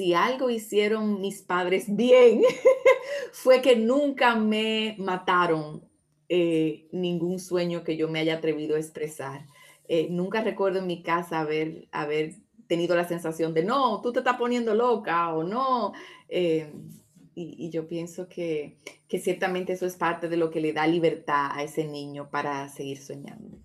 si algo hicieron mis padres bien, fue que nunca me mataron eh, ningún sueño que yo me haya atrevido a expresar. Eh, nunca recuerdo en mi casa haber, haber tenido la sensación de, no, tú te estás poniendo loca o no. Eh, y, y, yo pienso que, que ciertamente eso es parte de lo que le da libertad a ese niño para seguir soñando.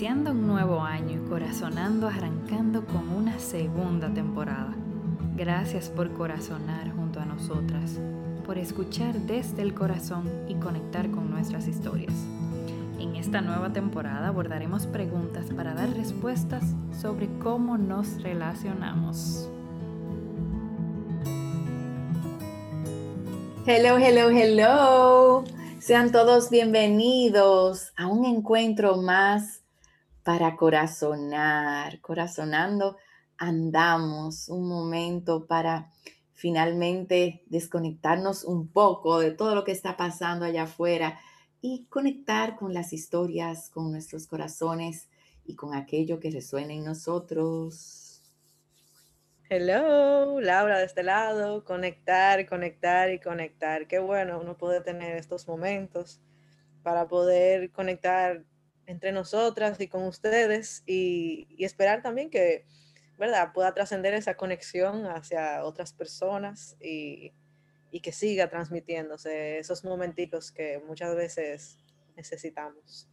Iniciando un nuevo año y corazonando arrancando con una segunda temporada. Gracias por corazonar junto a nosotras, por escuchar desde el corazón y conectar con nuestras historias. En esta nueva temporada abordaremos preguntas para dar respuestas sobre cómo nos relacionamos. Hello, hello, hello. Sean todos bienvenidos a un encuentro más para corazonar. Corazonando andamos un momento para finalmente desconectarnos un poco de todo lo que está pasando allá afuera y conectar con las historias, con nuestros corazones y con aquello que resuena en nosotros. Hello, Laura de este lado, conectar, conectar y conectar. Qué bueno uno puede tener estos momentos para poder conectar entre nosotras y con ustedes y, esperar también que, ¿verdad?, pueda trascender esa conexión hacia otras personas y, y que siga transmitiéndose esos momentitos que muchas veces necesitamos.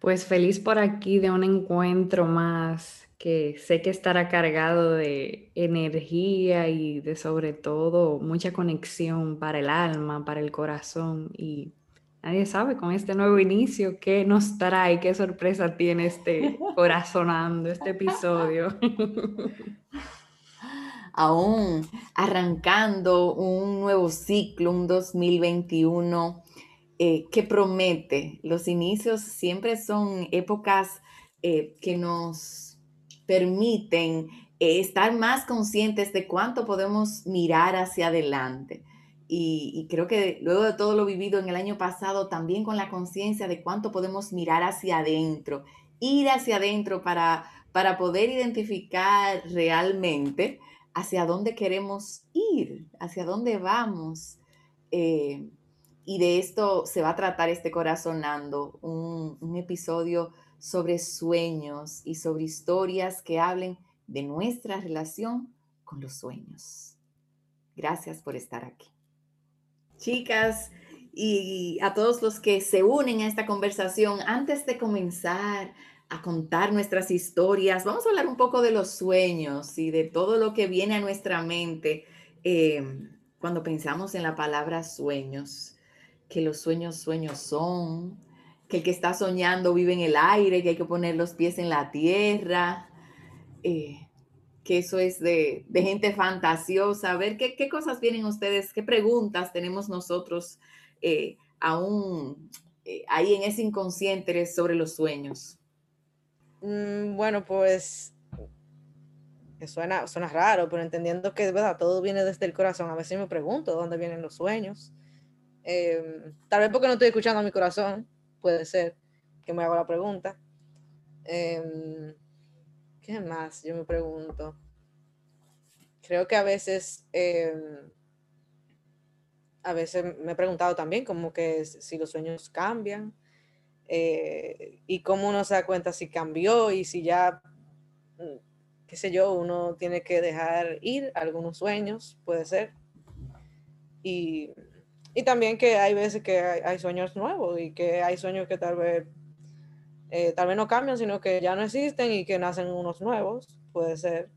Pues feliz por aquí de un encuentro más que sé que estará cargado de energía y de sobre todo mucha conexión para el alma, para el corazón y Nadie sabe con este nuevo inicio qué nos trae, qué sorpresa tiene este corazonando, este episodio. Aún arrancando un nuevo ciclo, un 2021 eh, que promete. Los inicios siempre son épocas eh, que nos permiten eh, estar más conscientes de cuánto podemos mirar hacia adelante y, creo que luego de todo lo vivido en el año pasado, también con la conciencia de cuánto podemos mirar hacia adentro, ir hacia adentro para, para poder identificar realmente hacia dónde queremos ir, hacia dónde vamos. Eh, y de esto se va a tratar este Corazonando, un, un episodio sobre sueños y sobre historias que hablen de nuestra relación con los sueños. Gracias por estar aquí chicas y a todos los que se unen a esta conversación, antes de comenzar a contar nuestras historias, vamos a hablar un poco de los sueños y de todo lo que viene a nuestra mente em, cuando pensamos en la palabra sueños, que los sueños sueños son, que el que está soñando vive en el aire, que hay que poner los pies en la tierra. Eh, que eso es de, gente fantasiosa. A ver, ¿qué, cosas vienen ustedes? ¿Qué preguntas tenemos nosotros eh, aún eh, ahí en ese inconsciente sobre los sueños? Mm, bueno, pues suena, suena raro, pero entendiendo que verdad todo viene desde el corazón, a veces me pregunto dónde vienen los sueños. Em, tal vez porque no estoy escuchando a mi corazón, puede ser que me haga la pregunta. Em, ¿Qué más? Yo me pregunto. Creo que a veces, em, a veces me he preguntado también como que si los sueños cambian eh, y cómo uno se da cuenta si cambió y si ya, mm, qué sé yo, uno tiene que dejar ir algunos sueños, puede ser. Y, también que hay veces que hay sueños nuevos y que hay sueños que tal vez eh, tal vez no cambian, sino que ya no existen y que nacen unos nuevos, puede ser.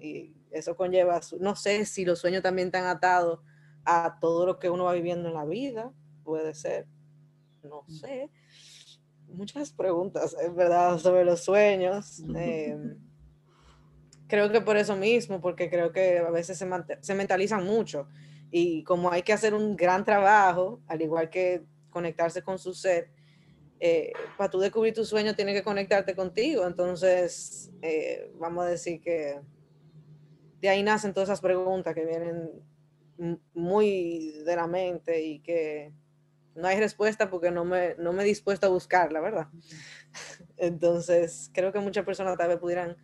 Y eso conlleva, no sé si los sueños también están atados a todo lo que uno va viviendo en la vida, puede ser, no mm. sé. Muchas preguntas, es verdad, sobre los sueños. Em, creo que por eso mismo, porque creo que a veces se, se mentalizan mucho Y como hay que hacer un gran trabajo, al igual que conectarse con su ser, eh, para tú descubrir tu sueño tienes que conectarte contigo. Entonces, eh, vamos a decir que de ahí nacen todas esas preguntas que vienen muy de la mente y que no hay respuesta porque no me, no me he dispuesto a buscarla, ¿verdad? Entonces, creo que muchas personas tal vez pudieran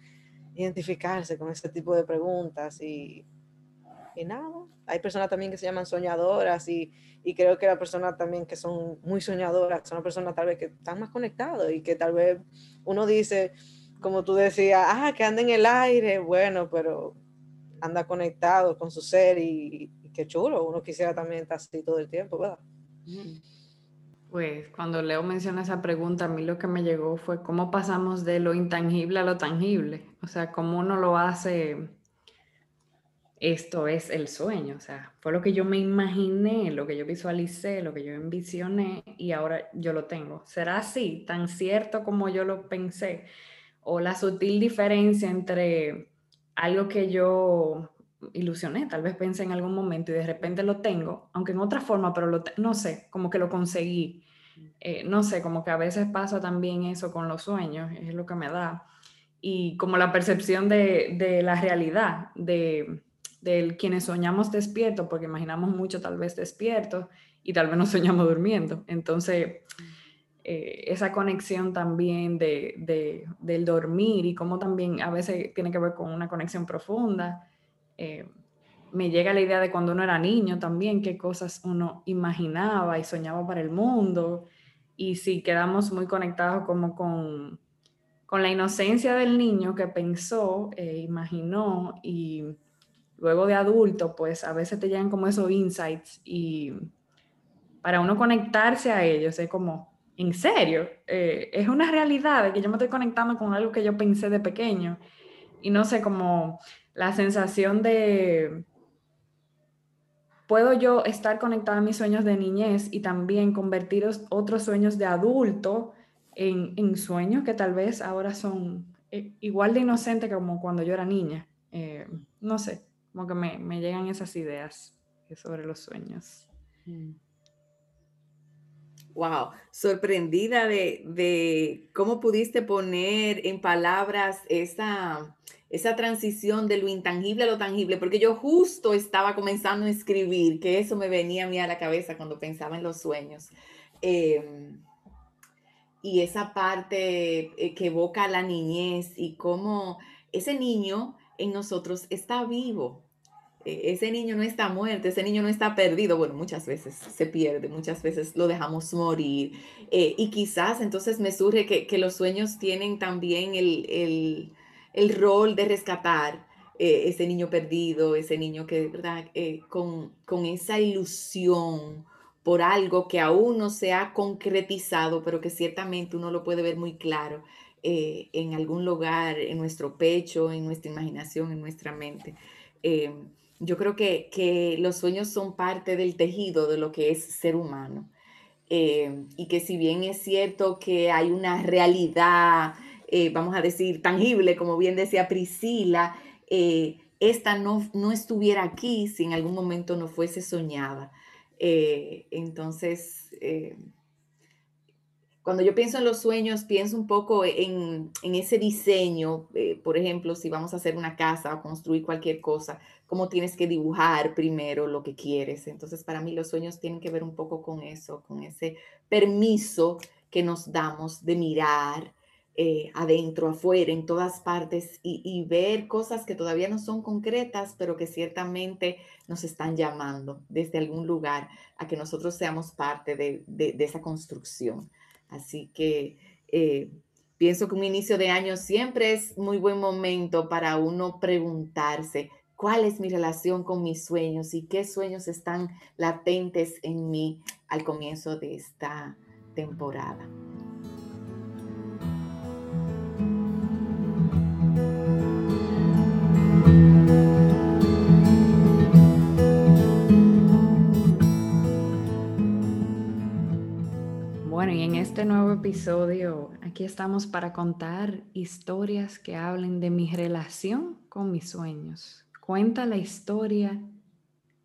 identificarse con este tipo de preguntas y, y nada. Hay personas también que se llaman soñadoras y, y creo que las personas también que son muy soñadoras son personas tal vez que están más conectados y que tal vez uno dice, como tú decías, ah, que anda en el aire, bueno, pero anda conectado con su ser y, qué chulo, uno quisiera también estar así todo el tiempo, ¿verdad? Pues cuando Leo menciona esa pregunta, a mí lo que me llegó fue cómo pasamos de lo intangible a lo tangible, o sea, cómo uno lo hace, esto es el sueño, o sea, fue lo que yo me imaginé, lo que yo visualicé, lo que yo envisioné y ahora yo lo tengo. ¿Será así, tan cierto como yo lo pensé? O la sutil diferencia entre algo que yo ilusioné, tal vez pensé en algún momento y de repente lo tengo, aunque en otra forma, pero lo no sé, como que lo conseguí. Eh, no sé, como que a veces pasa también eso con los sueños, es lo que me da. Y como la percepción de, de la realidad, de, de quienes soñamos despiertos, porque imaginamos mucho tal vez despiertos y tal vez no soñamos durmiendo. Entonces, eh, esa conexión también de, de, del dormir y cómo también a veces tiene que ver con una conexión profunda. Eh, me llega la idea de cuando uno era niño también, qué cosas uno imaginaba y soñaba para el mundo. Y si quedamos muy conectados como con, con la inocencia del niño que pensó, eh, imaginó y luego de adulto, pues a veces te llegan como esos insights y para uno conectarse a ellos es como, en serio, eh, es una realidad que yo me estoy conectando con algo que yo pensé de pequeño. Y no sé, como la sensación de, puedo yo estar conectada a mis sueños de niñez y también convertir otros sueños de adulto en, sueños que tal vez ahora son eh, igual de inocentes como cuando yo era niña. Eh, no sé, como que me, me, llegan esas ideas sobre los sueños. Mm wow, sorprendida de, cómo pudiste poner en palabras esa, esa transición de lo intangible a lo tangible, porque yo justo estaba comenzando a escribir, que eso me venía a mí a la cabeza cuando pensaba en los sueños. Em, y esa parte eh, que evoca la niñez y cómo ese niño en nosotros está vivo, e-, ese niño no está muerto, ese niño no está perdido. Bueno, muchas veces se pierde, muchas veces lo dejamos morir. Eh, y quizás entonces me surge que, los sueños tienen también el, rol de rescatar eh, ese niño perdido, ese niño que, ¿verdad? Eh, con, con, esa ilusión por algo que aún no se ha concretizado, pero que ciertamente uno lo puede ver muy claro en algún lugar, en nuestro pecho, en nuestra imaginación, en nuestra mente. Yo creo que, los sueños son parte del tejido de lo que es ser humano. Eh, y que si bien es cierto que hay una realidad, eh, vamos a decir, tangible, como bien decía Priscila, eh, esta no, no, estuviera aquí si en algún momento no fuese soñada. entonces, cuando yo pienso en los sueños, pienso un poco en, ese diseño, eh, por ejemplo, si vamos a hacer una casa o construir cualquier cosa, cómo tienes que dibujar primero lo que quieres. Entonces, para mí los sueños tienen que ver un poco con eso, con ese permiso que nos damos de mirar eh, adentro, afuera, en todas partes y, ver cosas que todavía no son concretas, pero que ciertamente nos están llamando desde algún lugar a que nosotros seamos parte de esa construcción. Así que eh, pienso que un inicio de año siempre es muy buen momento para uno preguntarse cuál es mi relación con mis sueños y qué sueños están latentes en mí al comienzo de esta temporada. Este nuevo episodio aquí estamos para contar historias que hablen de mi relación con mis sueños. Cuenta la historia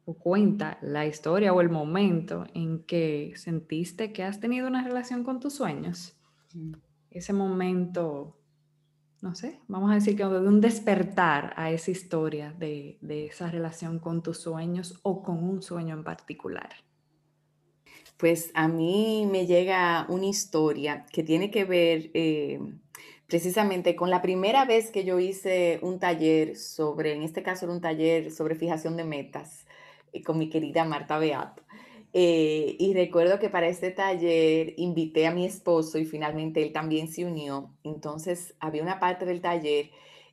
o cuenta la historia o el momento en que sentiste que has tenido una relación con tus sueños. Mm. Ese momento, no sé, vamos a decir que de un despertar a esa historia de, esa relación con tus sueños o con un sueño en particular. Pues a mí me llega una historia que tiene que ver eh, precisamente con la primera vez que yo hice un taller sobre, en este caso era un taller sobre fijación de metas eh, con mi querida Marta Beato. Eh, y recuerdo que para este taller invité a mi esposo y finalmente él también se unió. Entonces había una parte del taller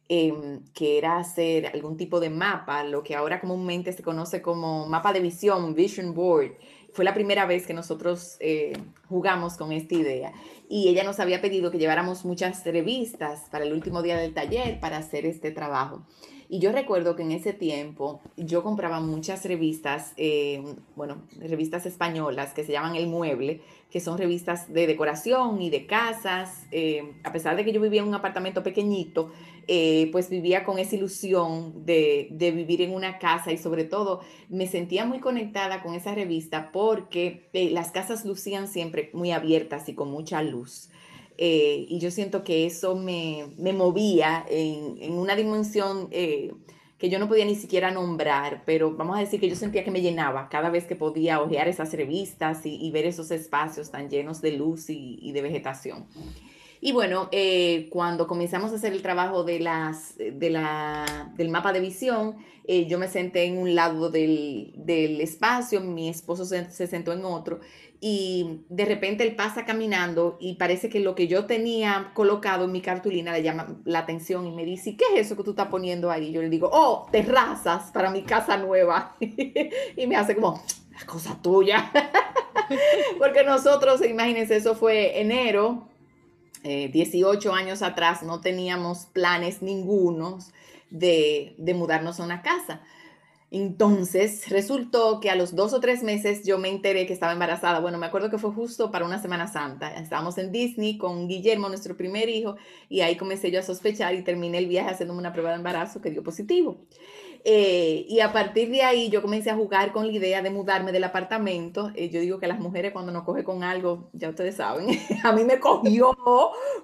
em, que era hacer algún tipo de mapa, lo que ahora comúnmente se conoce como mapa de visión, vision board. Fue la primera vez que nosotros eh, jugamos con esta idea y ella nos había pedido que lleváramos muchas revistas para el último día del taller para hacer este trabajo. Y yo recuerdo que en ese tiempo yo compraba muchas revistas, eh, bueno, revistas españolas que se llaman El Mueble, que son revistas de decoración y de casas. Eh, a pesar de que yo vivía en un apartamento pequeñito, eh, pues vivía con esa ilusión de, de, vivir en una casa y sobre todo me sentía muy conectada con esa revista porque las casas lucían siempre muy abiertas y con mucha luz. Eh, y yo siento que eso me, me movía en, en, una dimensión eh, que yo no podía ni siquiera nombrar, pero vamos a decir que yo sentía que me llenaba cada vez que podía ojear esas revistas y, ver esos espacios tan llenos de luz y de vegetación. Y bueno, eh, cuando comenzamos a hacer el trabajo de las, de la, del mapa de visión, yo me senté en un lado del, del espacio, mi esposo se, se, sentó en otro y de repente él pasa caminando y parece que lo que yo tenía colocado en mi cartulina le llama la atención y me dice, ¿qué es eso que tú estás poniendo ahí? Yo le digo, oh, terrazas para mi casa nueva. y me hace como, cosa tuya. Porque nosotros, imagínense, eso fue enero, 18 eh, años atrás, no teníamos planes ningunos de, de mudarnos a una casa. Entonces resultó que a los dos o tres meses yo me enteré que estaba embarazada. Bueno, me acuerdo que fue justo para una Semana Santa. Estábamos en Disney con Guillermo, nuestro primer hijo, y ahí comencé yo a sospechar y terminé el viaje haciéndome una prueba de embarazo que dio positivo. Eh, y a partir de ahí yo comencé a jugar con la idea de mudarme del apartamento. Eh, yo digo que las mujeres cuando nos coge con algo, ya ustedes saben, a mí me cogió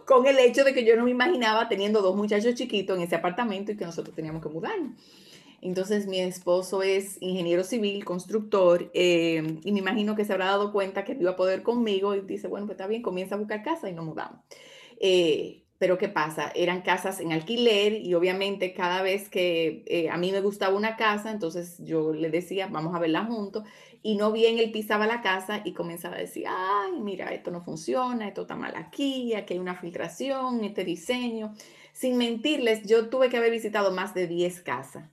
con el hecho de que yo no me imaginaba teniendo dos muchachos chiquitos en ese apartamento y que nosotros teníamos que mudarnos. Entonces mi esposo es ingeniero civil, constructor, eh, y me imagino que se habrá dado cuenta que iba a poder conmigo y dice, bueno, pues está bien, comienza a buscar casa y nos mudamos. Eh, pero ¿qué pasa? Eran casas en alquiler y obviamente cada vez que eh, a mí me gustaba una casa, entonces yo le decía, vamos a verla juntos. Y no bien él pisaba la casa y comenzaba a decir, ay, mira, esto no funciona, esto está mal aquí, aquí hay una filtración, este diseño. Sin mentirles, yo tuve que haber visitado más de 10 casas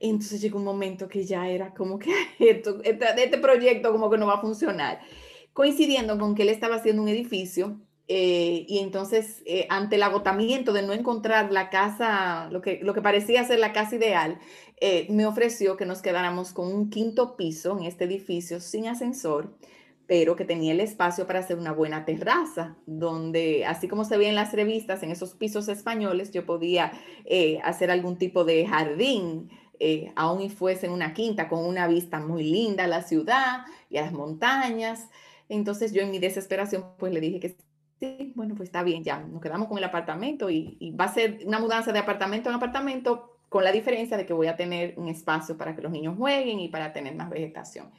entonces llegó un momento que ya era como que esto, este, este, proyecto como que no va a funcionar. Coincidiendo con que él estaba haciendo un edificio eh, y entonces eh, ante el agotamiento de no encontrar la casa, lo que, lo que parecía ser la casa ideal, eh, me ofreció que nos quedáramos con un quinto piso en este edificio sin ascensor pero que tenía el espacio para hacer una buena terraza, donde así como se ve en las revistas, en esos pisos españoles, yo podía hacer algún tipo de jardín, aún y fuese en una quinta con una vista muy linda a la ciudad y a las montañas. Entonces yo en mi desesperación pues le dije que sí, bueno, pues está bien, ya nos quedamos con el apartamento y, va a ser una mudanza de apartamento en apartamento con la diferencia de que voy a tener un espacio para que los niños jueguen y para tener más vegetación.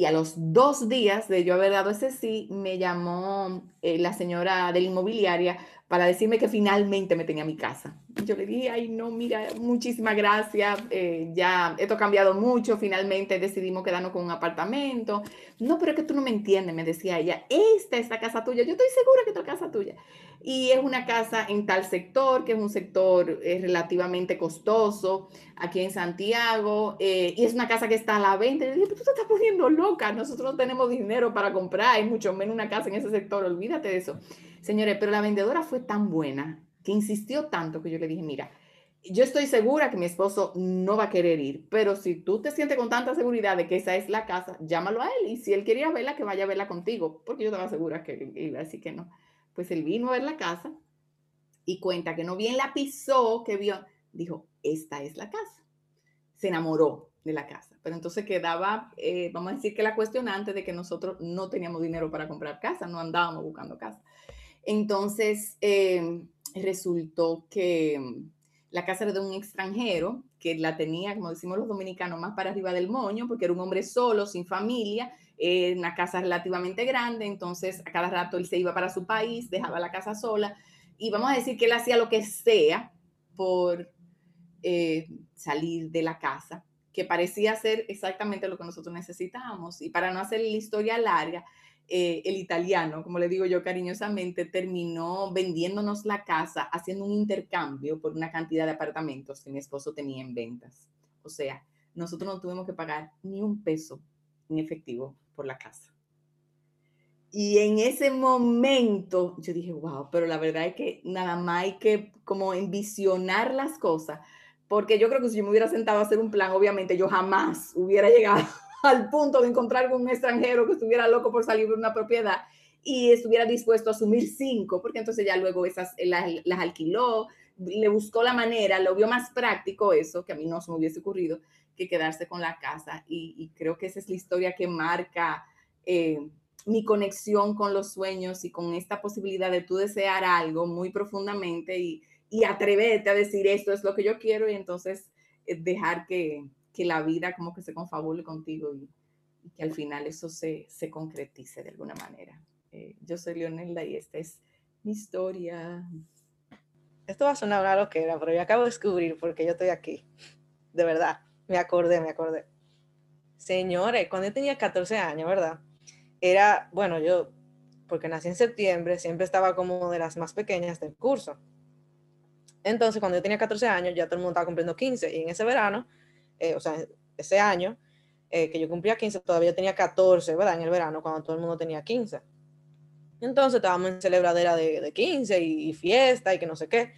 Y a los dos días de yo haber dado ese sí, me llamó eh, la señora de la inmobiliaria para decirme que finalmente me tenía mi casa. Yo le dije, ay, no, mira, muchísimas gracias, eh, ya esto ha cambiado mucho, finalmente decidimos quedarnos con un apartamento. No, pero es que tú no me entiendes, me decía ella, esta es la casa tuya, yo estoy segura que es la casa tuya. Y es una casa en tal sector, que es un sector eh, relativamente costoso, aquí en Santiago, eh, y es una casa que está a la venta. Y dije, tú te estás poniendo loca, nosotros no tenemos dinero para comprar, y mucho menos una casa en ese sector, olvídate de eso. Señores, pero la vendedora fue tan buena que insistió tanto que yo le dije, mira, yo estoy segura que mi esposo no va a querer ir, pero si tú te sientes con tanta seguridad de que esa es la casa, llámalo a él y si él quería verla, que vaya a verla contigo, porque yo estaba segura que iba a que no. Pues él vino a ver la casa y cuenta que no bien la pisó, que vio, dijo, esta es la casa. Se enamoró de la casa. pero entonces quedaba, eh, vamos a decir que la cuestionante de que nosotros no teníamos dinero para comprar casa, no andábamos buscando casa. Entonces, em, resultó que mm, la casa era de un extranjero que la tenía, como decimos los dominicanos, más para arriba del moño, porque era un hombre solo, sin familia, en una casa relativamente grande, entonces a cada rato él se iba para su país, dejaba la casa sola, y vamos a decir que él hacía lo que sea por eh, salir de la casa, que parecía ser exactamente lo que nosotros necesitábamos. Y para no hacer la historia larga, eh, el italiano, como le digo yo cariñosamente, terminó vendiéndonos la casa, haciendo un intercambio por una cantidad de apartamentos que mi esposo tenía en ventas. O sea, nosotros no tuvimos que pagar ni un peso en efectivo por la casa. Y en ese momento yo dije, wow, pero la verdad es que nada más hay que como envisionar las cosas, porque yo creo que si yo me hubiera sentado a hacer un plan, obviamente yo jamás hubiera llegado al punto de encontrar con un extranjero que estuviera loco por salir de una propiedad y estuviera dispuesto a asumir cinco, porque entonces ya luego esas las, las alquiló, le buscó la manera, lo vio más práctico eso, que a mí no se me hubiese ocurrido, que quedarse con la casa. Y, creo que esa es la historia que marca eh, mi conexión con los sueños y con esta posibilidad de tú desear algo muy profundamente y, y atreverte a decir esto es lo que yo quiero y entonces eh, dejar que, que la vida como que se confabule contigo y, que al final eso se, se concretice de alguna manera. Eh, yo soy Leonelda y esta es mi historia. Esto va a sonar una loquera, pero yo acabo de descubrir porque yo estoy aquí. De verdad, me acordé, me acordé. Señores, cuando yo tenía 14 años, ¿verdad? era, bueno, yo, porque nací en septiembre, siempre estaba como de las más pequeñas del curso. Entonces, cuando yo tenía 14 años, ya todo el mundo estaba cumpliendo 15. Y en ese verano, eh, o sea, ese año eh, que yo cumplía 15, todavía tenía 14, ¿verdad? En el verano, cuando todo el mundo tenía 15. Entonces, estábamos en celebradera de, de 15 y, fiesta y que no sé qué.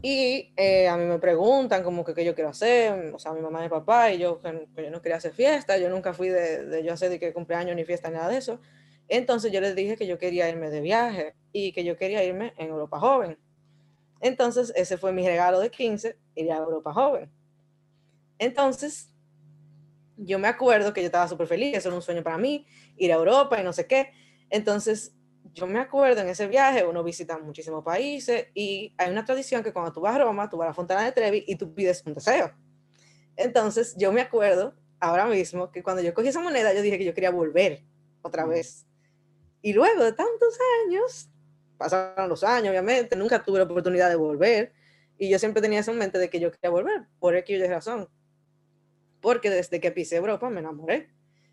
Y eh, a mí me preguntan como que qué yo quiero hacer, o sea, mi mamá y mi papá, y yo que, yo no quería hacer fiesta, yo nunca fui de, de yo hacer de que cumpleaños ni fiesta, nada de eso. Entonces yo les dije que yo quería irme de viaje y que yo quería irme en Europa Joven. Entonces ese fue mi regalo de 15, ir a Europa Joven. Entonces yo me acuerdo que yo estaba súper feliz, eso era un sueño para mí, ir a Europa y no sé qué. Entonces yo me acuerdo en ese viaje, uno visita muchísimos países y hay una tradición que cuando tú vas a Roma, tú vas a la Fontana de Trevi y tú pides un deseo. Entonces, yo me acuerdo ahora mismo que cuando yo cogí esa moneda, yo dije que yo quería volver otra vez. Y luego de tantos años, pasaron los años, obviamente, nunca tuve la oportunidad de volver. Y yo siempre tenía eso en mente de que yo quería volver, por X razón. Porque desde que pisé Europa me enamoré.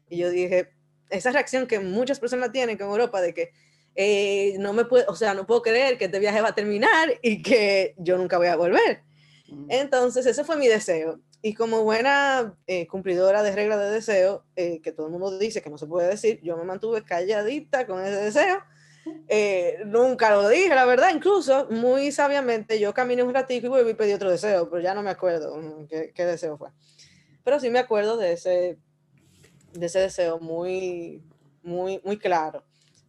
Y yo dije, esa reacción que muchas personas tienen con Europa de que eh, no me puedo, o sea, no puedo creer que este viaje va a terminar y que yo nunca voy a volver. Mm. Entonces, ese fue mi deseo. Y como buena eh, cumplidora de reglas de deseo, eh, que todo el mundo dice que no se puede decir, yo me mantuve calladita con ese deseo. nunca lo dije, la verdad, incluso muy sabiamente yo caminé un ratito y volví y pedí otro deseo, pero ya no me acuerdo mm, qué, qué deseo fue. Pero sí me acuerdo de ese, de ese deseo muy, muy, muy claro.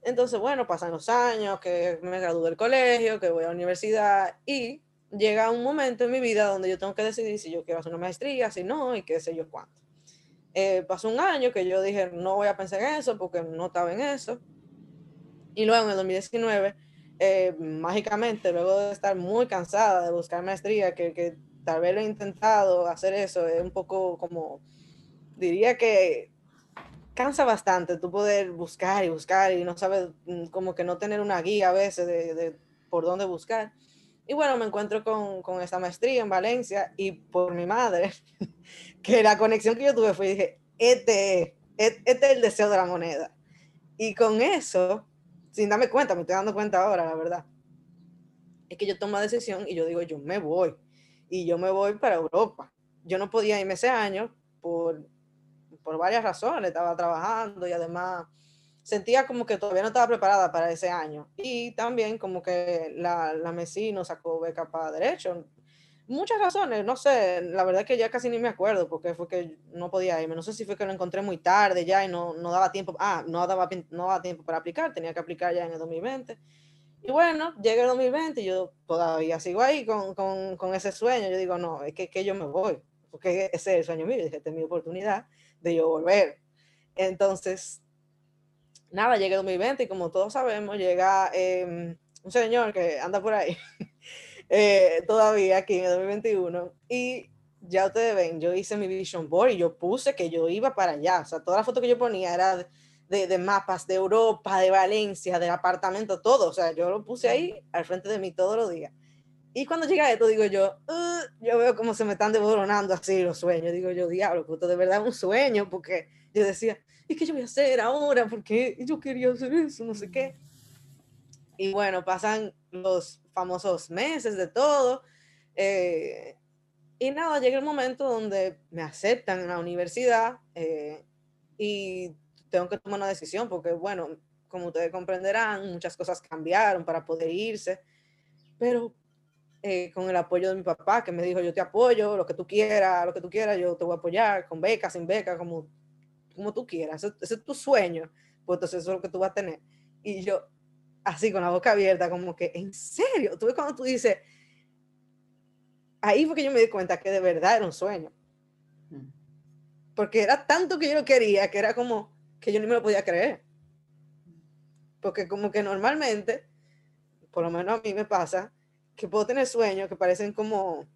Entonces, bueno, pasan los años, que me gradúo del colegio, que voy a la universidad y llega un momento en mi vida donde yo tengo que decidir si yo quiero hacer una maestría, si no, y qué sé yo cuánto. Eh, pasó un año que yo dije, no voy a pensar en eso porque no estaba en eso. Y luego en el 2019, eh, mágicamente, luego de estar muy cansada de buscar maestría, que, que tal vez lo he intentado hacer eso, es un poco como, diría que cansa bastante tú poder buscar y buscar y no sabes, mm, como que no tener una guía a veces de, por dónde buscar. Y bueno, me encuentro con, con, esta maestría en Valencia y por mi madre, que la conexión que yo tuve fue, dije, este, este es el deseo de la moneda. Y con eso, sin darme cuenta, me estoy dando cuenta ahora, la verdad, es que yo tomo decisión y yo digo, yo me voy. Y yo me voy para Europa. Yo no podía irme ese año por por varias razones, estaba trabajando y además sentía como que todavía no estaba preparada para ese año. Y también como que la, la MESI no sacó beca para derecho. Muchas razones, no sé, la verdad que ya casi ni me acuerdo porque fue que no podía irme. No sé si fue que lo encontré muy tarde ya y no, no daba tiempo, ah, no daba, no daba tiempo para aplicar, tenía que aplicar ya en el 2020. Y bueno, llega el 2020 y yo todavía sigo ahí con, con, con ese sueño. Yo digo, no, es que, que yo me voy, porque ese es el sueño mío. Dije, esta es mi oportunidad de yo volver. Entonces, nada, llega 2020 y como todos sabemos, llega em, un señor que anda por ahí eh, todavía aquí en el 2021 y ya ustedes ven, yo hice mi vision board y yo puse que yo iba para allá, o sea, toda la foto que yo ponía era de, de, mapas de Europa, de Valencia, del apartamento, todo, o sea, yo lo puse ahí al frente de mí todos los días. Y cuando llega esto, digo yo, yo veo cómo se me están devoronando así los sueños. Digo yo, diablo, esto de verdad un sueño, porque yo decía, ¿y qué yo voy a hacer ahora? Porque yo quería hacer eso, no sé qué. Y bueno, pasan los famosos meses de todo. Eh, y nada, llega el momento donde me aceptan en la universidad eh, y tengo que tomar una decisión porque, bueno, como ustedes comprenderán, muchas cosas cambiaron para poder irse. Pero eh, con el apoyo de mi papá, que me dijo, yo te apoyo, lo que tú quieras, lo que tú quieras, yo te voy a apoyar, con beca, sin beca, como, como tú quieras. Ese, es tu sueño, pues entonces eso es lo que tú vas a tener. Y yo, así con la boca abierta, como que, ¿en serio? Tú ves cuando tú dices, ahí fue que yo me di cuenta que de verdad era un sueño. Porque era tanto que yo lo quería, que era como que yo ni me lo podía creer. Porque como que normalmente, por lo menos a mí me pasa, que puedo tener sueños que parecen como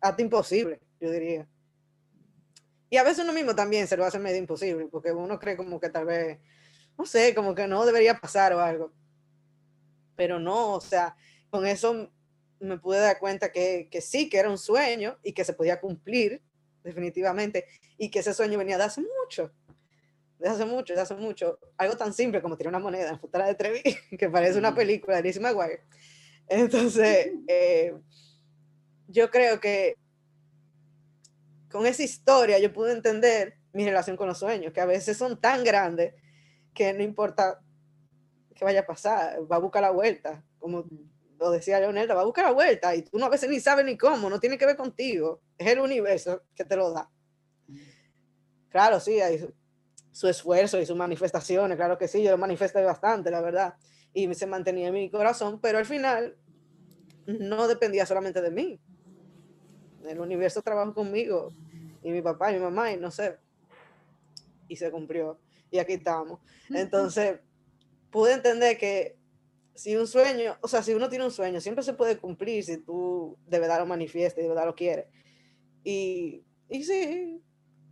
hasta imposible, yo diría. Y a veces uno mismo también se lo hace medio imposible, porque uno cree como que tal vez, no sé, como que no debería pasar o algo. Pero no, o sea, con eso me pude dar cuenta que, que sí, que era un sueño y que se podía cumplir definitivamente, y que ese sueño venía de hace mucho, de hace mucho, de hace mucho. Algo tan simple como tirar una moneda en la de Trevi, que parece una película de Lizzie McGuire entonces, eh, yo creo que con esa historia yo pude entender mi relación con los sueños, que a veces son tan grandes que no importa qué vaya a pasar, va a buscar la vuelta, como lo decía Leonel, va a buscar la vuelta y tú no, a veces ni sabes ni cómo, no tiene que ver contigo, es el universo que te lo da. Claro, sí, hay su, esfuerzo y sus manifestaciones, claro que sí, yo lo manifesté bastante, la verdad, y se mantenía en mi corazón, pero al final no dependía solamente de mí. El universo trabajó conmigo y mi papá y mi mamá y no sé. Y se cumplió. Y aquí estamos. Entonces, pude entender que si un sueño, o sea, si uno tiene un sueño, siempre se puede cumplir si tú de verdad lo manifiestas y de verdad lo quieres. Y, y sí,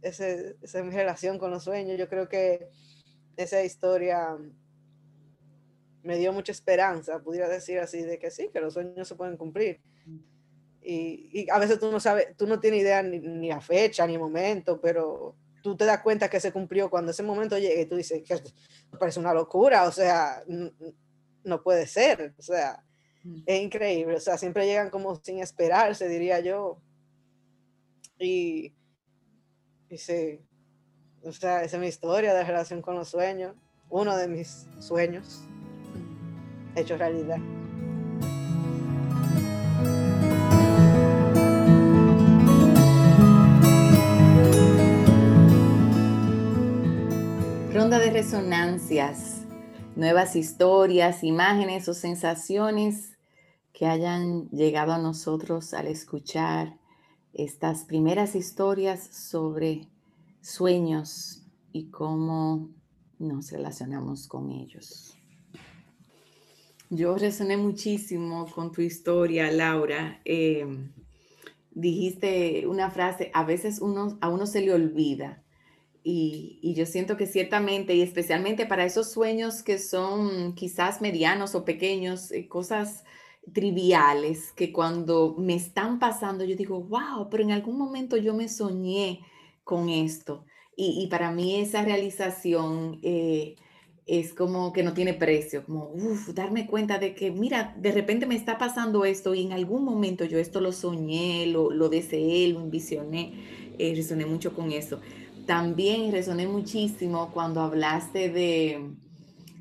esa es mi relación con los sueños. Yo creo que esa historia me dio mucha esperanza, pudiera decir así, de que sí, que los sueños se pueden cumplir. Y, y a veces tú no sabes, tú no tienes idea ni, ni, la fecha, ni el momento, pero tú te das cuenta que se cumplió cuando ese momento llegue y tú dices que parece una locura, o sea, no puede ser, o sea, mm. es increíble, o sea, siempre llegan como sin esperarse, diría yo. Y, y sí, o sea, esa es mi historia de relación con los sueños, uno de mis sueños hecho realidad. Ronda de resonancias, nuevas historias, imágenes o sensaciones que hayan llegado a nosotros al escuchar estas primeras historias sobre sueños y cómo nos relacionamos con ellos. Yo resoné muchísimo con tu historia, Laura. Em, dijiste una frase, a veces uno, a uno se le olvida. Y, yo siento que ciertamente, y especialmente para esos sueños que son quizás medianos o pequeños, eh, cosas triviales, que cuando me están pasando, yo digo, wow, pero en algún momento yo me soñé con esto. Y, y para mí esa realización... Eh, es como que no tiene precio, como darme cuenta de que, mira, de repente me está pasando esto y en algún momento yo esto lo soñé, lo, lo deseé, lo envisioné, eh, resoné mucho con eso. También resoné muchísimo cuando hablaste de,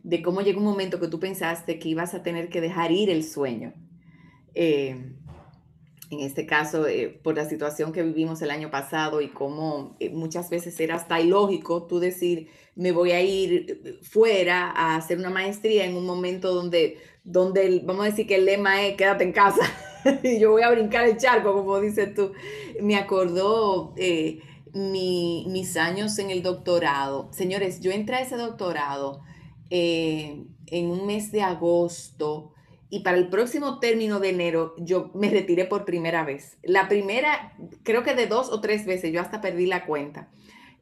de cómo llegó un momento que tú pensaste que ibas a tener que dejar ir el sueño. Eh, en este caso, eh, por la situación que vivimos el año pasado y cómo eh, muchas veces era hasta ilógico tú decir, me voy a ir eh, fuera a hacer una maestría en un momento donde, donde vamos a decir que el lema es quédate en casa y yo voy a brincar el charco, como dices tú. Me acordó mis años en el doctorado. Señores, yo entré a ese doctorado eh, en un mes de agosto y para el próximo término de enero yo me retiré por primera vez. La primera, creo que de dos o tres veces, yo hasta perdí la cuenta.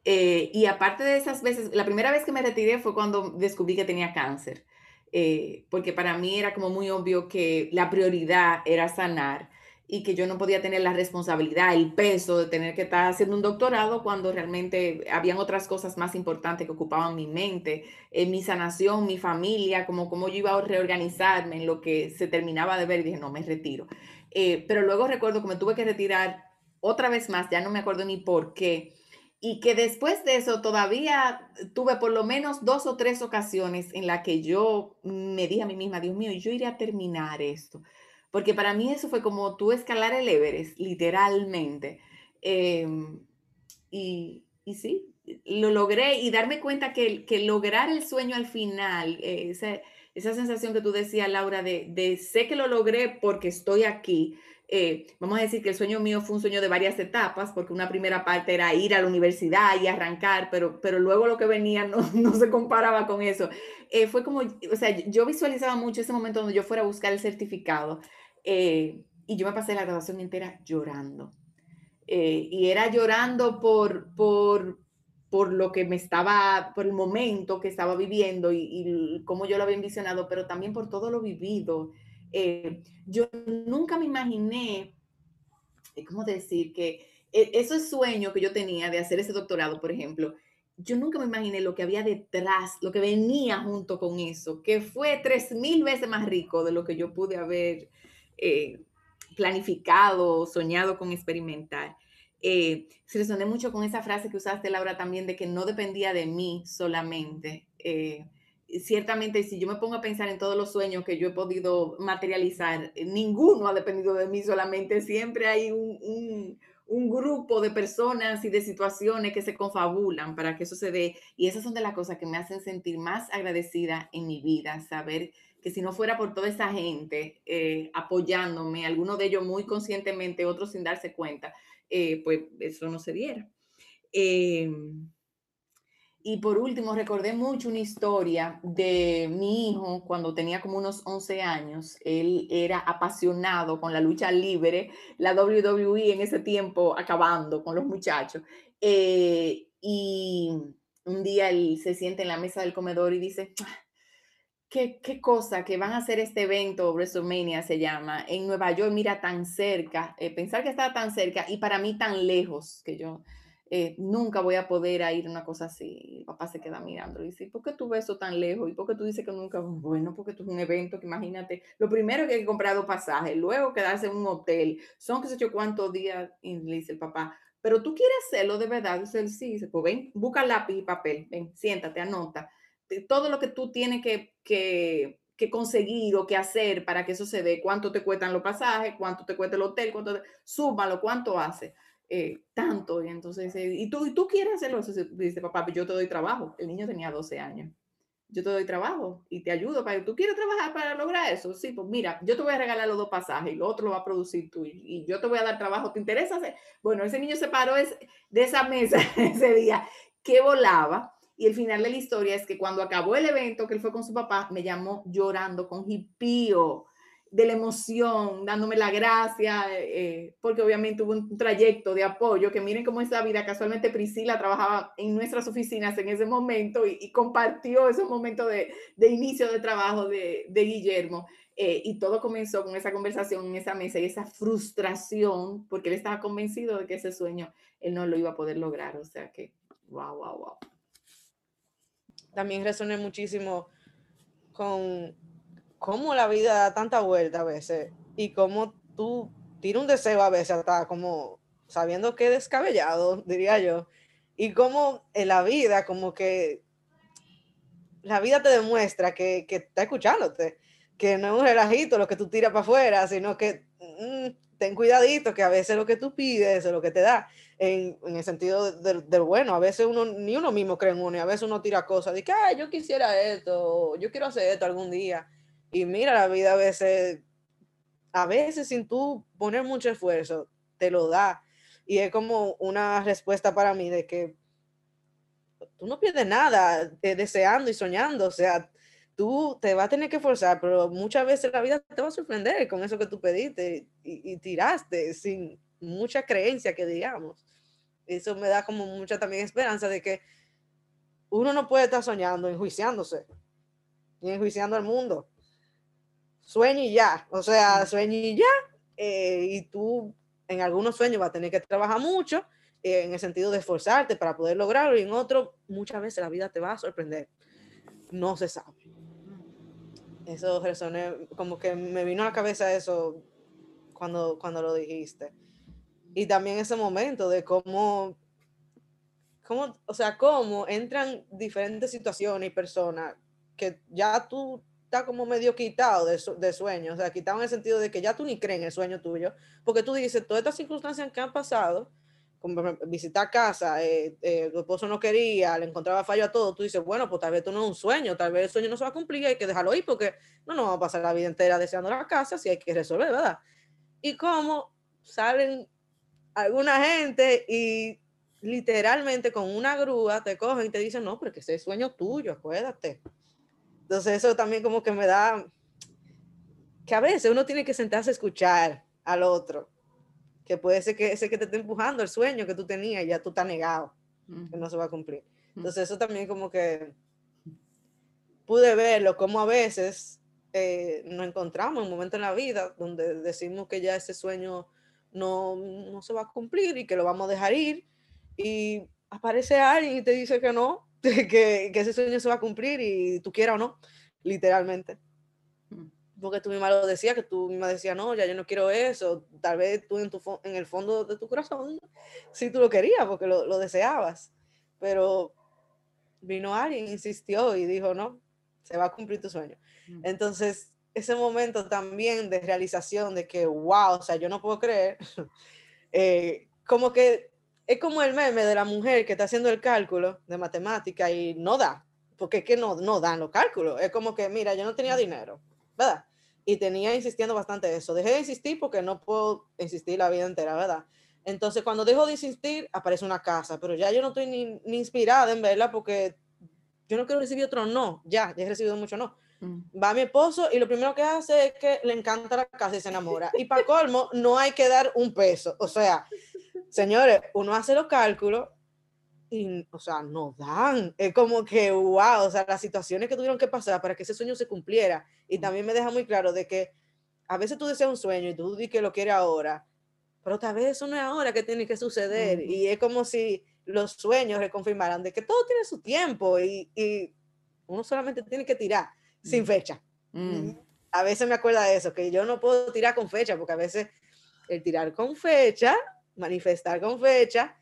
Eh, y aparte de esas veces, la primera vez que me retiré fue cuando descubrí que tenía cáncer, eh, porque para mí era como muy obvio que la prioridad era sanar y que yo no podía tener la responsabilidad, el peso de tener que estar haciendo un doctorado cuando realmente habían otras cosas más importantes que ocupaban mi mente, eh, mi sanación, mi familia, como cómo yo iba a reorganizarme en lo que se terminaba de ver y dije, no, me retiro. Pero luego recuerdo que me tuve que retirar otra vez más, ya no me acuerdo ni por qué, y que después de eso todavía tuve por lo menos dos o tres ocasiones en las que yo me dije a mí misma, Dios mío, yo iré a terminar esto porque para mí eso fue como tú escalar el Everest, literalmente. Em, y, y, sí, lo logré y darme cuenta que, que lograr el sueño al final, eh, esa, esa, sensación que tú decías, Laura, de, de, sé que lo logré porque estoy aquí. Eh, vamos a decir que el sueño mío fue un sueño de varias etapas, porque una primera parte era ir a la universidad y arrancar, pero, pero luego lo que venía no, no se comparaba con eso. Eh, fue como, o sea, yo visualizaba mucho ese momento donde yo fuera a buscar el certificado. Eh, y yo me pasé la graduación entera llorando. Eh, y era llorando por, por, por lo que me estaba, por el momento que estaba viviendo y, y cómo yo lo había envisionado, pero también por todo lo vivido. Eh, yo nunca me imaginé, ¿cómo decir? Que e, esos sueños que yo tenía de hacer ese doctorado, por ejemplo, yo nunca me imaginé lo que había detrás, lo que venía junto con eso, que fue tres mil veces más rico de lo que yo pude haber eh, planificado, soñado con experimentar. Eh, resoné mucho con esa frase que usaste, Laura, también de que no dependía de mí solamente. Eh, ciertamente, si yo me pongo a pensar en todos los sueños que yo he podido materializar, ninguno ha dependido de mí solamente. Siempre hay un, un grupo de personas y de situaciones que se confabulan para que eso se dé. Y esas son de las cosas que me hacen sentir más agradecida en mi vida, saber que si no fuera por toda esa gente eh, apoyándome, algunos de ellos muy conscientemente, otros sin darse cuenta, eh, pues eso no se diera. Em, y por último, recordé mucho una historia de mi hijo cuando tenía como unos 11 años. Él era apasionado con la lucha libre, la WWE en ese tiempo acabando con los muchachos. Eh, y un día él se siente en la mesa del comedor y dice, qué, qué cosa que van a hacer este evento, WrestleMania se llama, en Nueva York, mira, tan cerca, eh, pensar que está tan cerca y para mí tan lejos que yo eh, nunca voy a poder ir a una cosa así. El papá se queda mirando y dice, ¿por qué tú ves eso tan lejos? ¿Y por qué tú dices que nunca? Bueno, porque esto es un evento que imagínate, lo primero que comprar dos pasajes, luego quedarse en un hotel, son qué sé yo cuántos días, y le dice el papá, pero tú quieres hacerlo de verdad, dice él, sí, dice, pues ven, busca lápiz y papel, ven, siéntate, anota todo lo que tú tienes que, que, que, conseguir o que hacer para que eso se dé, cuánto te cuestan los pasajes, cuánto te cuesta el hotel, cuánto súmalo, cuánto hace. Eh, tanto, y entonces, y tú, y tú quieres hacerlo, dice papá, yo te doy trabajo, el niño tenía 12 años, yo te doy trabajo y te ayudo para tú quieres trabajar para lograr eso, sí, pues mira, yo te voy a regalar los dos pasajes y lo otro lo va a producir tú y, yo te voy a dar trabajo, ¿te interesa? Bueno, ese niño se paró de esa mesa ese día que volaba y el final de la historia es que cuando acabó el evento, que él fue con su papá, me llamó llorando con hipío de la emoción, dándome la gracia, eh, porque obviamente hubo un trayecto de apoyo, que miren cómo es la vida, casualmente Priscila trabajaba en nuestras oficinas en ese momento y, compartió ese momento de, de, inicio de trabajo de, de Guillermo. Eh, y todo comenzó con esa conversación en esa mesa y esa frustración, porque él estaba convencido de que ese sueño él no lo iba a poder lograr. O sea que, wow, wow, wow también resoné muchísimo con cómo la vida da tanta vuelta a veces y cómo tú tienes un deseo a veces hasta como sabiendo que descabellado, diría yo, y cómo en la vida como que la vida te demuestra que, que está escuchándote, que no es un relajito lo que tú tiras para afuera, sino que mm, ten cuidadito, que a veces lo que tú pides es lo que te da en, en el sentido del, del, bueno. A veces uno, ni uno mismo cree en uno, y a veces uno tira cosas de que, yo quisiera esto, yo quiero hacer esto algún día. Y mira, la vida a veces, a veces sin tú poner mucho esfuerzo, te lo da. Y es como una respuesta para mí de que tú no pierdes nada eh, deseando y soñando, o sea, tú te vas a tener que forzar, pero muchas veces la vida te va a sorprender con eso que tú pediste y, tiraste sin mucha creencia que digamos. Eso me da como mucha también esperanza de que uno no puede estar soñando, enjuiciándose, ni enjuiciando al mundo. Sueña y ya, o sea, sueña y ya, eh, y tú en algunos sueños vas a tener que trabajar mucho, eh, en el sentido de esforzarte para poder lograrlo, y en otros muchas veces la vida te va a sorprender. No se sabe. Eso resoné, como que me vino a la cabeza eso cuando, cuando lo dijiste. Y también ese momento de cómo, cómo, o sea, cómo entran diferentes situaciones y personas que ya tú como medio quitado de, de sueño, o sea, quitado en el sentido de que ya tú ni crees en el sueño tuyo, porque tú dices, todas estas circunstancias que han pasado, visitar casa, eh, eh, tu esposo no quería, le encontraba fallo a todo, tú dices, bueno, pues tal vez tú no es un sueño, tal vez el sueño no se va a cumplir, hay que dejarlo ahí porque no nos vamos a pasar la vida entera deseando la casa, si hay que resolver, ¿verdad? Y cómo salen alguna gente y literalmente con una grúa te cogen y te dicen, no, porque ese es sueño tuyo, acuérdate. Entonces eso también como que me da, que a veces uno tiene que sentarse a escuchar al otro que puede ser que ese que te esté empujando el sueño que tú tenías ya tú estás negado, que no se va a cumplir. Entonces eso también como que pude verlo, como a veces eh, nos encontramos en un momento en la vida donde decimos que ya ese sueño no, no se va a cumplir y que lo vamos a dejar ir y aparece alguien y te dice que no, que, que ese sueño se va a cumplir y tú quieras o no, literalmente porque tú misma lo decías, que tú misma decías, no, ya yo no quiero eso, tal vez tú en, tu, en el fondo de tu corazón sí tú lo querías porque lo, lo deseabas, pero vino alguien, insistió y dijo, no, se va a cumplir tu sueño. Mm. Entonces, ese momento también de realización de que, wow, o sea, yo no puedo creer, eh, como que es como el meme de la mujer que está haciendo el cálculo de matemática y no da, porque es que no, no dan los cálculos, es como que, mira, yo no tenía dinero ¿verdad? Y tenía insistiendo bastante eso. Dejé de insistir porque no puedo insistir la vida entera, ¿verdad? Entonces, cuando dejo de insistir, aparece una casa, pero ya yo no estoy ni, ni inspirada en verla porque yo no quiero recibir otro no, ya, ya he recibido mucho no. Mm. Va mi esposo y lo primero que hace es que le encanta la casa y se enamora. Y para colmo, no hay que dar un peso. O sea, señores, uno hace los cálculos y, o sea, no dan. Es como que, wow, o sea, las situaciones que tuvieron que pasar para que ese sueño se cumpliera. Y también me deja muy claro de que a veces tú deseas un sueño y tú dices que lo quieres ahora, pero tal vez eso no es ahora que tiene que suceder. Y es como si los sueños reconfirmaran de que todo tiene su tiempo y, y uno solamente tiene que tirar sin fecha. Mm. A veces me acuerda de eso, que yo no puedo tirar con fecha, porque a veces el tirar con fecha, manifestar con fecha,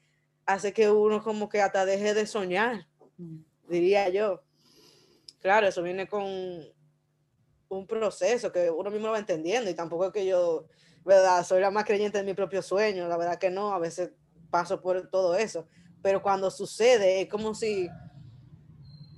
hace que uno como que hasta deje de soñar, diría yo. Claro, eso viene con un proceso que uno mismo lo va entendiendo y tampoco es que yo, ¿verdad? Soy la más creyente de mi propio sueño, la verdad que no, a veces paso por todo eso, pero cuando sucede es como si,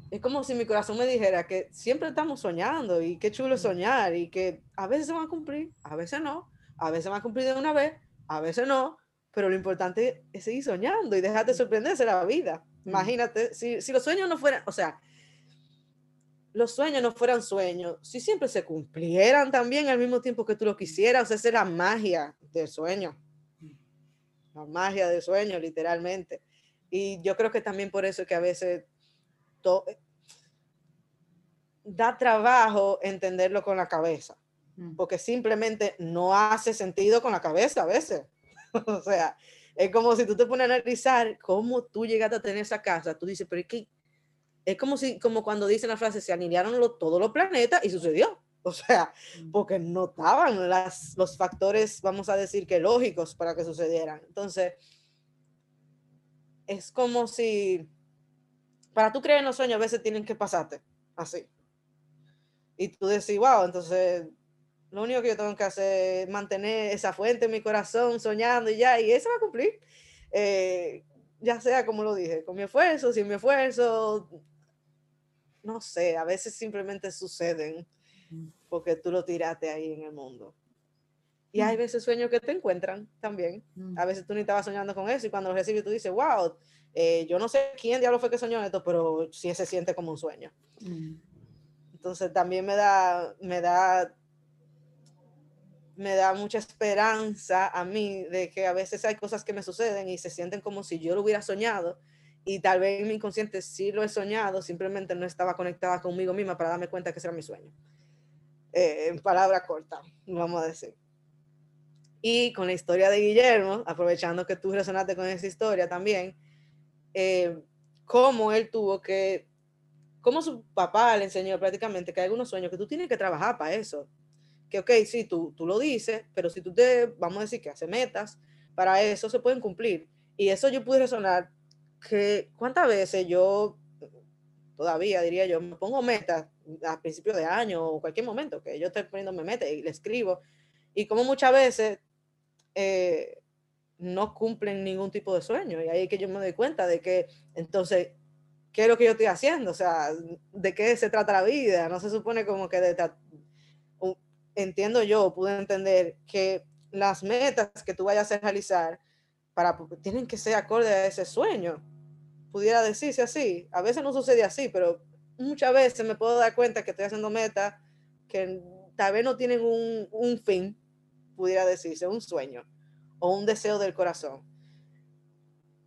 es como si mi corazón me dijera que siempre estamos soñando y qué chulo soñar y que a veces se van a cumplir, a veces no, a veces van a cumplir de una vez, a veces no, pero lo importante es seguir soñando y dejarte sorprenderse la vida. Imagínate, si, si los sueños no fueran, o sea, los sueños no fueran sueños, si siempre se cumplieran también al mismo tiempo que tú lo quisieras, o sea, esa es la magia del sueño. La magia del sueño, literalmente. Y yo creo que también por eso es que a veces da trabajo entenderlo con la cabeza, mm. porque simplemente no hace sentido con la cabeza a veces. o sea, es como si tú te pones a analizar cómo tú llegaste a tener esa casa. Tú dices, pero es que es como si, como cuando dicen la frase, se alinearon todos los planetas y sucedió. O sea, mm. porque no estaban las, los factores, vamos a decir que lógicos para que sucedieran. Entonces, es como si, para tú creer en los sueños, a veces tienen que pasarte así. Y tú decís, wow, entonces lo único que yo tengo que hacer es mantener esa fuente en mi corazón, soñando y ya, y eso va a cumplir. Eh, ya sea como lo dije, con mi esfuerzo, sin mi esfuerzo, no sé, a veces simplemente suceden porque tú lo tiraste ahí en el mundo. Y hay veces sueños que te encuentran también. A veces tú ni estabas soñando con eso y cuando lo recibes tú dices, wow, eh, yo no sé quién diablo fue que soñó esto, pero sí se siente como un sueño. Entonces también me da, me da, me da mucha esperanza a mí de que a veces hay cosas que me suceden y se sienten como si yo lo hubiera soñado y tal vez en mi inconsciente sí lo he soñado, simplemente no estaba conectada conmigo misma para darme cuenta que ese era mi sueño. Eh, en palabra corta, vamos a decir. Y con la historia de Guillermo, aprovechando que tú resonaste con esa historia también, eh, cómo él tuvo que, cómo su papá le enseñó prácticamente que hay algunos sueños que tú tienes que trabajar para eso. Que, ok, sí, tú, tú lo dices, pero si tú te, vamos a decir que hace metas, para eso se pueden cumplir. Y eso yo pude resonar que cuántas veces yo, todavía diría yo, me pongo metas a principio de año o cualquier momento que yo estoy poniéndome metas y le escribo. Y como muchas veces eh, no cumplen ningún tipo de sueño. Y ahí es que yo me doy cuenta de que entonces, ¿qué es lo que yo estoy haciendo? O sea, ¿de qué se trata la vida? No se supone como que de, entiendo yo, pude entender que las metas que tú vayas a realizar para, tienen que ser acorde a ese sueño. Pudiera decirse así. A veces no sucede así, pero muchas veces me puedo dar cuenta que estoy haciendo metas que tal vez no tienen un, un fin, pudiera decirse, un sueño o un deseo del corazón.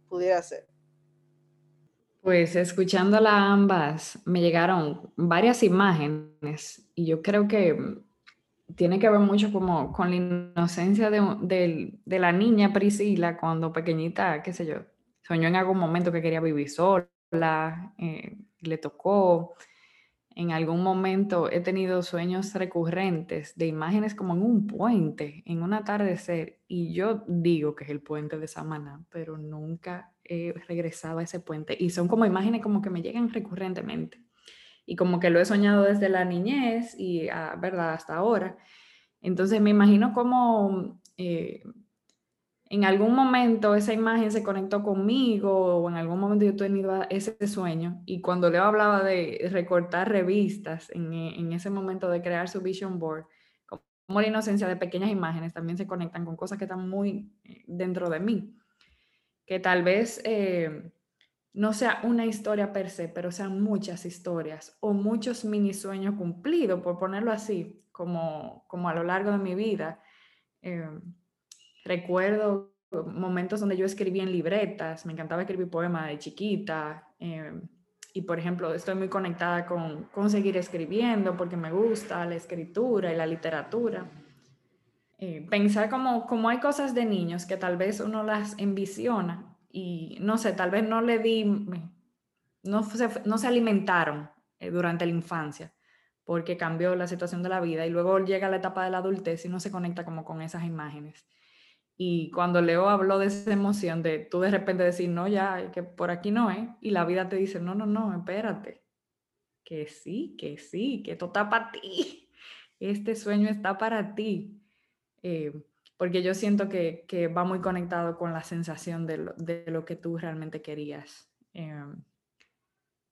Pudiera ser. Pues escuchándola ambas, me llegaron varias imágenes y yo creo que tiene que ver mucho como con la inocencia de, de, la niña Priscila cuando pequeñita, qué sé yo, soñó en algún momento que quería vivir sola, eh, le tocó, en algún momento he tenido sueños recurrentes de imágenes como en un puente, en un atardecer, y yo digo que es el puente de Samaná, pero nunca he regresado a ese puente. Y son como imágenes como que me llegan recurrentemente. Y como que lo he soñado desde la niñez y, a, ah, ¿verdad?, hasta ahora. Entonces me imagino como eh, en algún momento esa imagen se conectó conmigo o en algún momento yo he ese sueño y cuando Leo hablaba de recortar revistas en, en, ese momento de crear su vision board, como la inocencia de pequeñas imágenes también se conectan con cosas que están muy eh, dentro de mí, que tal vez eh, no sea una historia per se, pero sean muchas historias o muchos mini sueños cumplidos, por ponerlo así, como, como a lo largo de mi vida. Eh, Recuerdo momentos donde yo escribía en libretas, me encantaba escribir poemas de chiquita. Em, y por ejemplo, estoy muy conectada con, con, seguir escribiendo porque me gusta la escritura y la literatura. Eh, pensar como, como hay cosas de niños que tal vez uno las envisiona y no sé, tal vez no le di, no se, no se alimentaron eh, durante la infancia porque cambió la situación de la vida y luego llega la etapa de la adultez y no se conecta como con esas imágenes. Y cuando Leo habló de esa emoción de tú de repente decir, no, ya, que por aquí no es, y la vida te dice, no, no, no, espérate, que sí, que sí, que esto está para ti, este sueño está para ti. Eh, porque yo siento que, que, va muy conectado con la sensación de lo, de lo que tú realmente querías. Eh,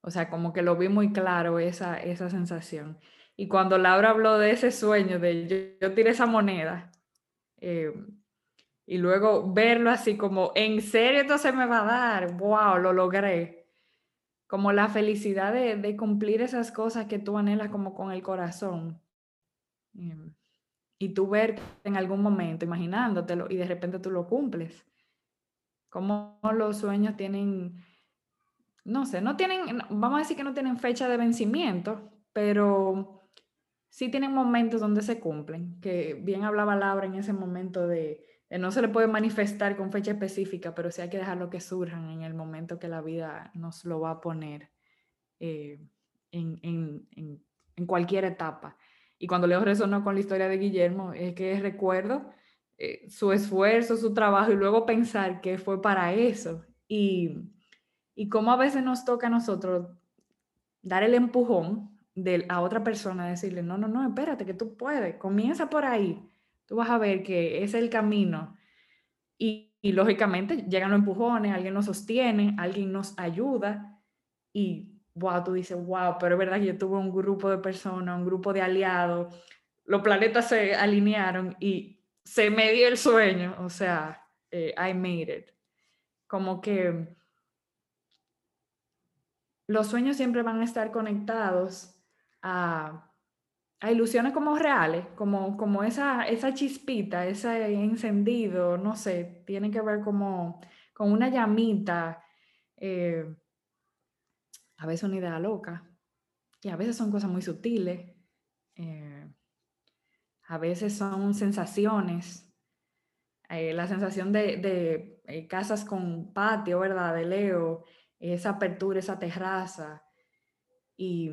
o sea, como que lo vi muy claro esa, esa sensación. Y cuando Laura habló de ese sueño, de yo, yo tiré esa moneda, eh, y luego verlo así como, ¿en serio esto se me va a dar? ¡Wow! Lo logré. Como la felicidad de, cumplir esas cosas que tú anhelas como con el corazón. Em, y tú ver en algún momento, imaginándotelo, y de repente tú lo cumples. Como los sueños tienen, no sé, no tienen, vamos a decir que no tienen fecha de vencimiento, pero sí tienen momentos donde se cumplen, que bien hablaba Laura en ese momento de no se le puede manifestar con fecha específica, pero sí hay que dejarlo que surjan en el momento que la vida nos lo va a poner eh, en, cualquier etapa. Y cuando Leo resonó con la historia de Guillermo, es que recuerdo eh, su esfuerzo, su trabajo y luego pensar que fue para eso. Y, y cómo a veces nos toca a nosotros dar el empujón a otra persona, decirle, no, no, no, espérate, que tú puedes, comienza por ahí tú vas a ver que es el camino y, lógicamente llegan los empujones, alguien nos sostiene, alguien nos ayuda y wow, tú dices, wow, pero es verdad que yo tuve un grupo de personas, un grupo de aliados, los planetas se alinearon y se me dio el sueño, o sea, eh, I made it. Como que los sueños siempre van a estar conectados a, ilusiones como reales, como, como esa, esa chispita, ese encendido, no sé, tiene que ver como con una llamita, eh, a veces una idea loca, y a veces son cosas muy sutiles, eh, a veces son sensaciones, eh, la sensación de, casas con patio, ¿verdad? De Leo, esa apertura, esa terraza, y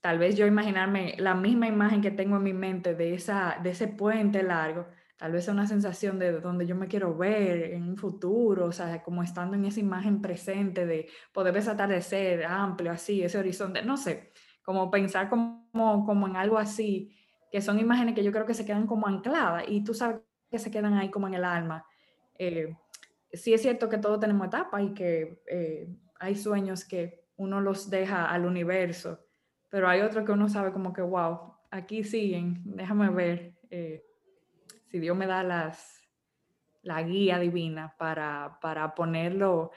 tal vez yo imaginarme la misma imagen que tengo en mi mente de, esa, de ese puente largo, tal vez una sensación de donde yo me quiero ver en un futuro, o sea, como estando en esa imagen presente de poder ver ese atardecer amplio, así, ese horizonte, no sé, como pensar como, como en algo así, que son imágenes que yo creo que se quedan como ancladas y tú sabes que se quedan ahí como en el alma. Eh, sí es cierto que todos tenemos etapas y que eh, hay sueños que uno los deja al universo, pero hay otros que uno sabe como que, wow, aquí siguen, déjame ver eh, si Dios me da las, la guía divina para, para ponerlo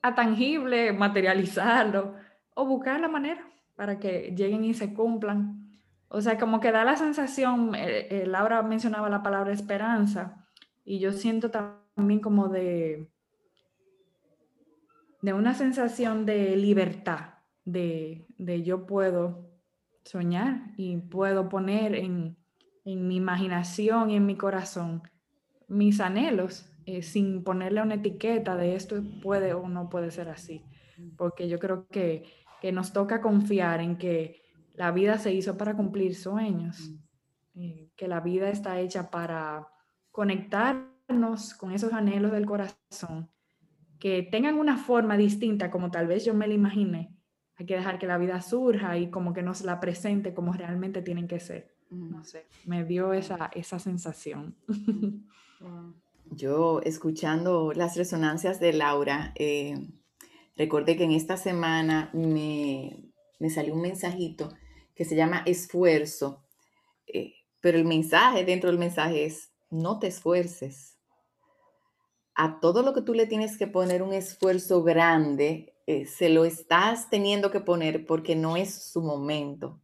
a tangible, materializarlo o buscar la manera para que lleguen y se cumplan. O sea, como que da la sensación, eh, eh, Laura mencionaba la palabra esperanza y yo siento también como de, de una sensación de libertad de, yo puedo soñar y puedo poner en, mi imaginación y en mi corazón mis anhelos eh, sin ponerle una etiqueta de esto puede o no puede ser así. Porque yo creo que, nos toca confiar en que la vida se hizo para cumplir sueños, eh, que la vida está hecha para conectarnos con esos anhelos del corazón, que tengan una forma distinta como tal vez yo me la imaginé, hay que dejar que la vida surja y como que nos la presente como realmente tienen que ser. No sé, me dio esa, esa sensación. Yo escuchando las resonancias de Laura, eh, recordé que en esta semana me, me, salió un mensajito que se llama esfuerzo, eh, pero el mensaje dentro del mensaje es, no te esfuerces. A todo lo que tú le tienes que poner un esfuerzo grande, eh, se lo estás teniendo que poner porque no es su momento.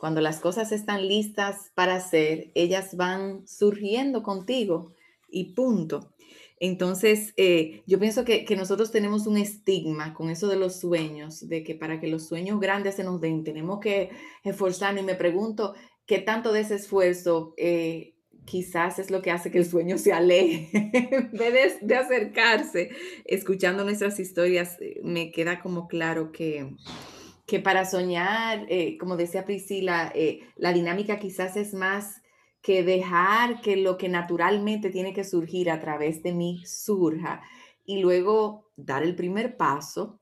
Cuando las cosas están listas para hacer, ellas van surgiendo contigo y punto. Entonces, eh, yo pienso que, nosotros tenemos un estigma con eso de los sueños, de que para que los sueños grandes se nos den, tenemos que esforzarnos. Y me pregunto, ¿qué tanto de ese esfuerzo eh, quizás es lo que hace que el sueño se aleje en vez de, acercarse. Escuchando nuestras historias, eh, me queda como claro que, que para soñar, eh, como decía Priscila, eh, la dinámica quizás es más que dejar que lo que naturalmente tiene que surgir a través de mí surja y luego dar el primer paso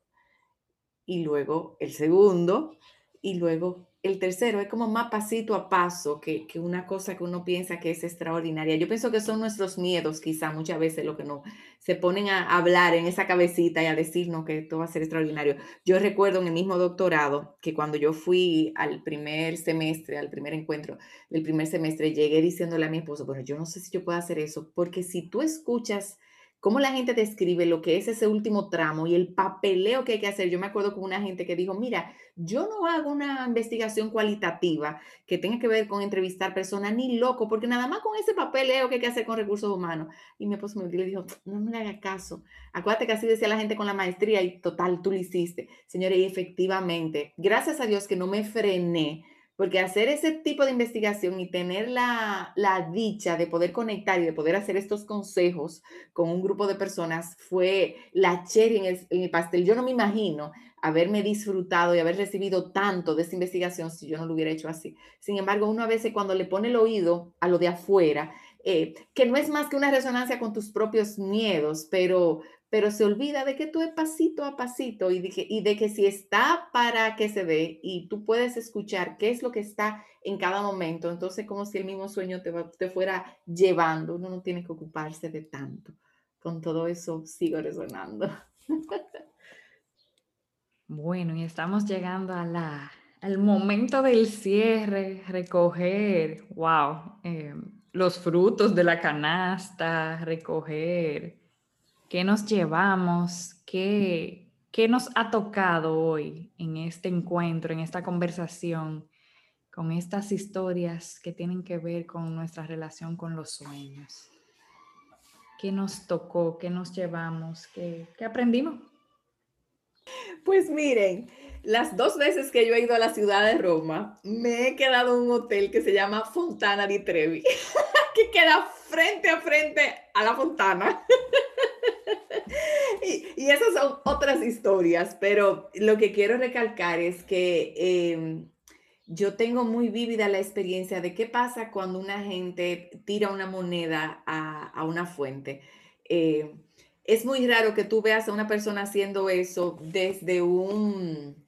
y luego el segundo y luego el tercero es como más pasito a paso que, una cosa que uno piensa que es extraordinaria. Yo pienso que son nuestros miedos, quizá muchas veces lo que no se ponen a hablar en esa cabecita y a decirnos que esto va a ser extraordinario. Yo recuerdo en el mismo doctorado que cuando yo fui al primer semestre, al primer encuentro del primer semestre, llegué diciéndole a mi esposo, bueno, yo no sé si yo puedo hacer eso, porque si tú escuchas cómo la gente describe lo que es ese último tramo y el papeleo que hay que hacer. Yo me acuerdo con una gente que dijo, mira, yo no hago una investigación cualitativa que tenga que ver con entrevistar personas ni loco, porque nada más con ese papeleo que hay que hacer con recursos humanos. Y mi esposo me dijo, no me haga caso. Acuérdate que así decía la gente con la maestría y total, tú lo hiciste. Señores, y efectivamente, gracias a Dios que no me frené porque hacer ese tipo de investigación y tener la, dicha de poder conectar y de poder hacer estos consejos con un grupo de personas fue la cherry en el, pastel. Yo no me imagino haberme disfrutado y haber recibido tanto de esta investigación si yo no lo hubiera hecho así. Sin embargo, uno a veces cuando le pone el oído a lo de afuera, eh, que no es más que una resonancia con tus propios miedos, pero, pero se olvida de que tú es pasito a pasito y de, que, y de que si está para que se dé y tú puedes escuchar qué es lo que está en cada momento, entonces como si el mismo sueño te, te fuera llevando, uno no tiene que ocuparse de tanto. Con todo eso sigo resonando. Bueno, y estamos llegando a la, al momento del cierre, recoger, wow. Eh, los frutos de la canasta, recoger qué nos llevamos, qué, qué nos ha tocado hoy en este encuentro, en esta conversación, con estas historias que tienen que ver con nuestra relación con los sueños. ¿Qué nos tocó? ¿Qué nos llevamos? ¿Qué, qué aprendimos? Pues miren, las dos veces que yo he ido a la ciudad de Roma, me he quedado en un hotel que se llama Fontana di Trevi, que queda frente a frente a la fontana. Y, esas son otras historias, pero lo que quiero recalcar es que em, yo tengo muy vívida la experiencia de qué pasa cuando una gente tira una moneda a, una fuente. Eh, es muy raro que tú veas a una persona haciendo eso desde un,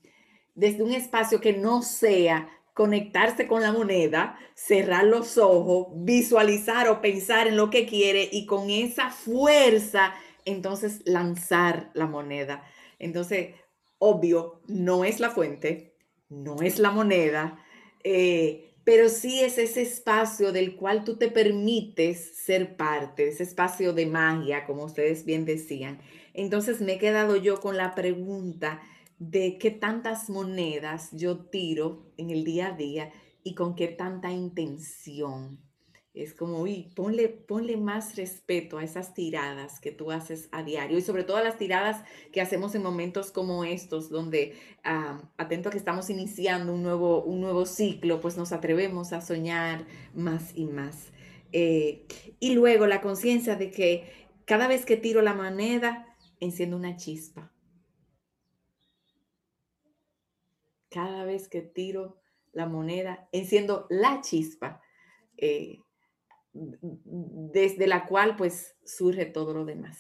desde un espacio que no sea conectarse con la moneda, cerrar los ojos, visualizar o pensar en lo que quiere y con esa fuerza, entonces lanzar la moneda. Entonces, obvio, no es la fuente, no es la moneda, eh, pero sí es ese espacio del cual tú te permites ser parte, ese espacio de magia, como ustedes bien decían. Entonces me he quedado yo con la pregunta de qué tantas monedas yo tiro en el día a día y con qué tanta intención. Es como, uy, ponle, más respeto a esas tiradas que tú haces a diario y sobre todo a las tiradas que hacemos en momentos como estos, donde, ah, atento a que estamos iniciando un nuevo, un nuevo ciclo, pues nos atrevemos a soñar más y más. Eh, y luego la conciencia de que cada vez que tiro la moneda, enciendo una chispa. Cada vez que tiro la moneda, enciendo la chispa. Eh, desde la cual pues surge todo lo demás.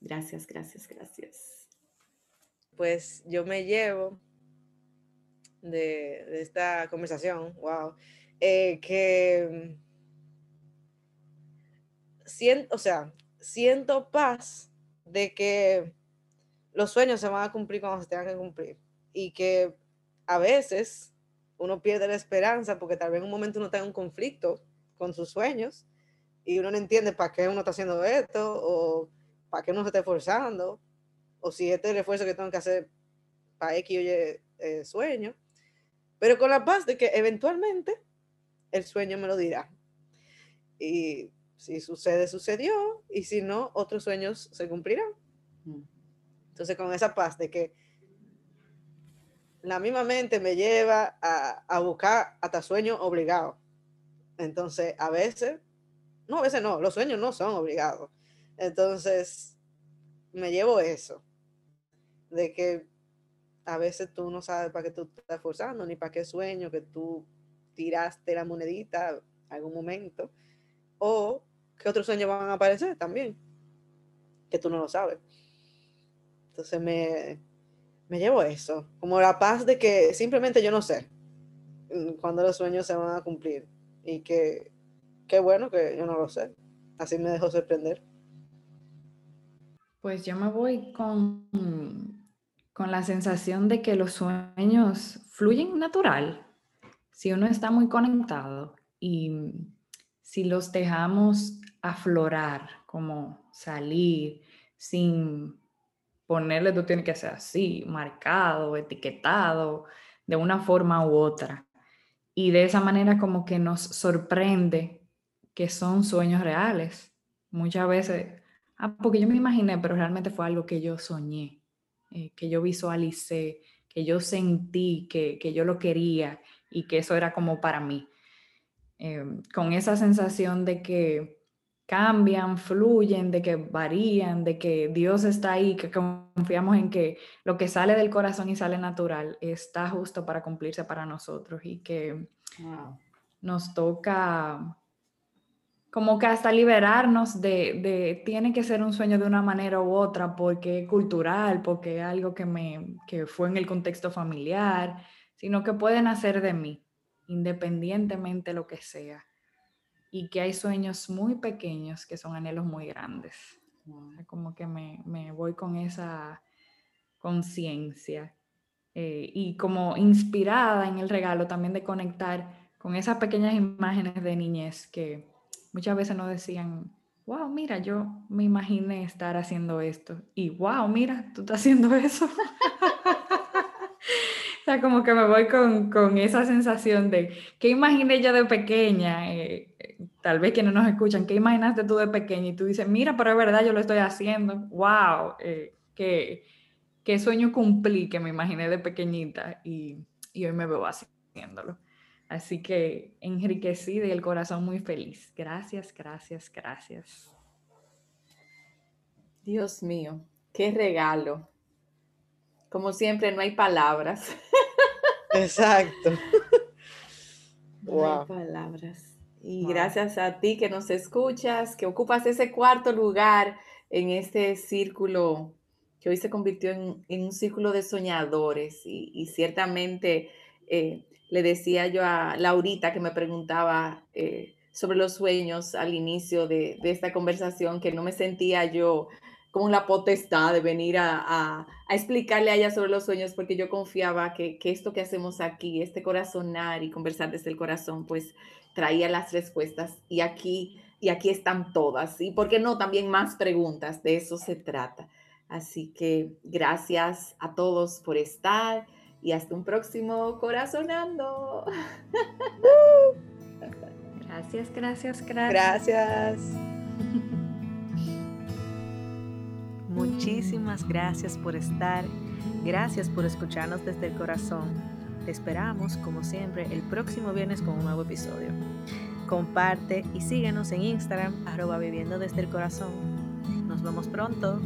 Gracias, gracias, gracias. Pues yo me llevo de, esta conversación, wow, eh, que siento, o sea, siento paz de que los sueños se van a cumplir cuando se tengan que cumplir y que a veces uno pierde la esperanza porque tal vez en un momento uno tenga un conflicto con sus sueños y uno no entiende para qué uno está haciendo esto o para qué uno se está esforzando o si este es el esfuerzo que tengo que hacer para X o Y eh, sueño. Pero con la paz de que eventualmente el sueño me lo dirá. Y si sucede, sucedió. Y si no, otros sueños se cumplirán. Mm. Entonces, con esa paz de que la misma mente me lleva a, a buscar hasta sueño obligado. Entonces, a veces, no, a veces no, los sueños no son obligados. Entonces, me llevo eso, de que a veces tú no sabes para qué tú estás esforzando, ni para qué sueño que tú tiraste la monedita algún momento, o que otros sueños van a aparecer también, que tú no lo sabes. Entonces me, me llevo eso, como la paz de que simplemente yo no sé mm, cuándo los sueños se van a cumplir y que qué bueno que yo no lo sé. Así me dejó sorprender. Pues yo me voy con, con la sensación de que los sueños fluyen natural. Si uno está muy conectado y si los dejamos aflorar, como salir sin ponerle tú tienes que ser así, marcado, etiquetado, de una forma u otra. Y de esa manera como que nos sorprende que son sueños reales. Muchas veces, ah, porque yo me imaginé, pero realmente fue algo que yo soñé, eh, que yo visualicé, que yo sentí, que, que, yo lo quería y que eso era como para mí. Em, con esa sensación de que cambian, fluyen, de que varían, de que Dios está ahí, que confiamos en que lo que sale del corazón y sale natural está justo para cumplirse para nosotros y que nos toca como que hasta liberarnos de, tiene que ser un sueño de una manera u otra porque es cultural, porque es algo que, me, que fue en el contexto familiar, sino que pueden hacer de mí, independientemente lo que sea. Y que hay sueños muy pequeños que son anhelos muy grandes. Como que me, voy con esa conciencia eh, y como inspirada en el regalo también de conectar con esas pequeñas imágenes de niñez que muchas veces nos decían, wow, mira, yo me imaginé estar haciendo esto. Y wow, mira, tú estás haciendo eso. sea, como que me voy con, esa sensación de, ¿qué imaginé yo de pequeña? Eh, tal vez quienes nos escuchan, ¿qué imaginaste tú de pequeña? Y tú dices, mira, pero es verdad, yo lo estoy haciendo. Wow, eh, qué, sueño cumplí que me imaginé de pequeñita y, y hoy me veo haciéndolo. Así que enriquecida y el corazón muy feliz. Gracias, gracias, gracias. Dios mío, qué regalo. Como siempre, no hay palabras. Exacto. No hay palabras. Y gracias a ti que nos escuchas, que ocupas ese cuarto lugar en este círculo que hoy se convirtió en, un círculo de soñadores y, ciertamente eh, le decía yo a Laurita que me preguntaba eh, sobre los sueños al inicio de, esta conversación, que no me sentía yo como la potestad de venir a, explicarle a ella sobre los sueños, porque yo confiaba que, esto que hacemos aquí, este corazonar y conversar desde el corazón, pues traía las respuestas y aquí, y aquí están todas. Y por qué no, también más preguntas, de eso se trata. Así que gracias a todos por estar y hasta un próximo Corazonando. Gracias, gracias, gracias. Gracias. Muchísimas gracias por estar. Gracias por escucharnos desde el corazón. Te esperamos, como siempre, el próximo viernes con un nuevo episodio. Comparte y síguenos en Instagram, arroba viviendo desde el corazón. Nos vemos pronto.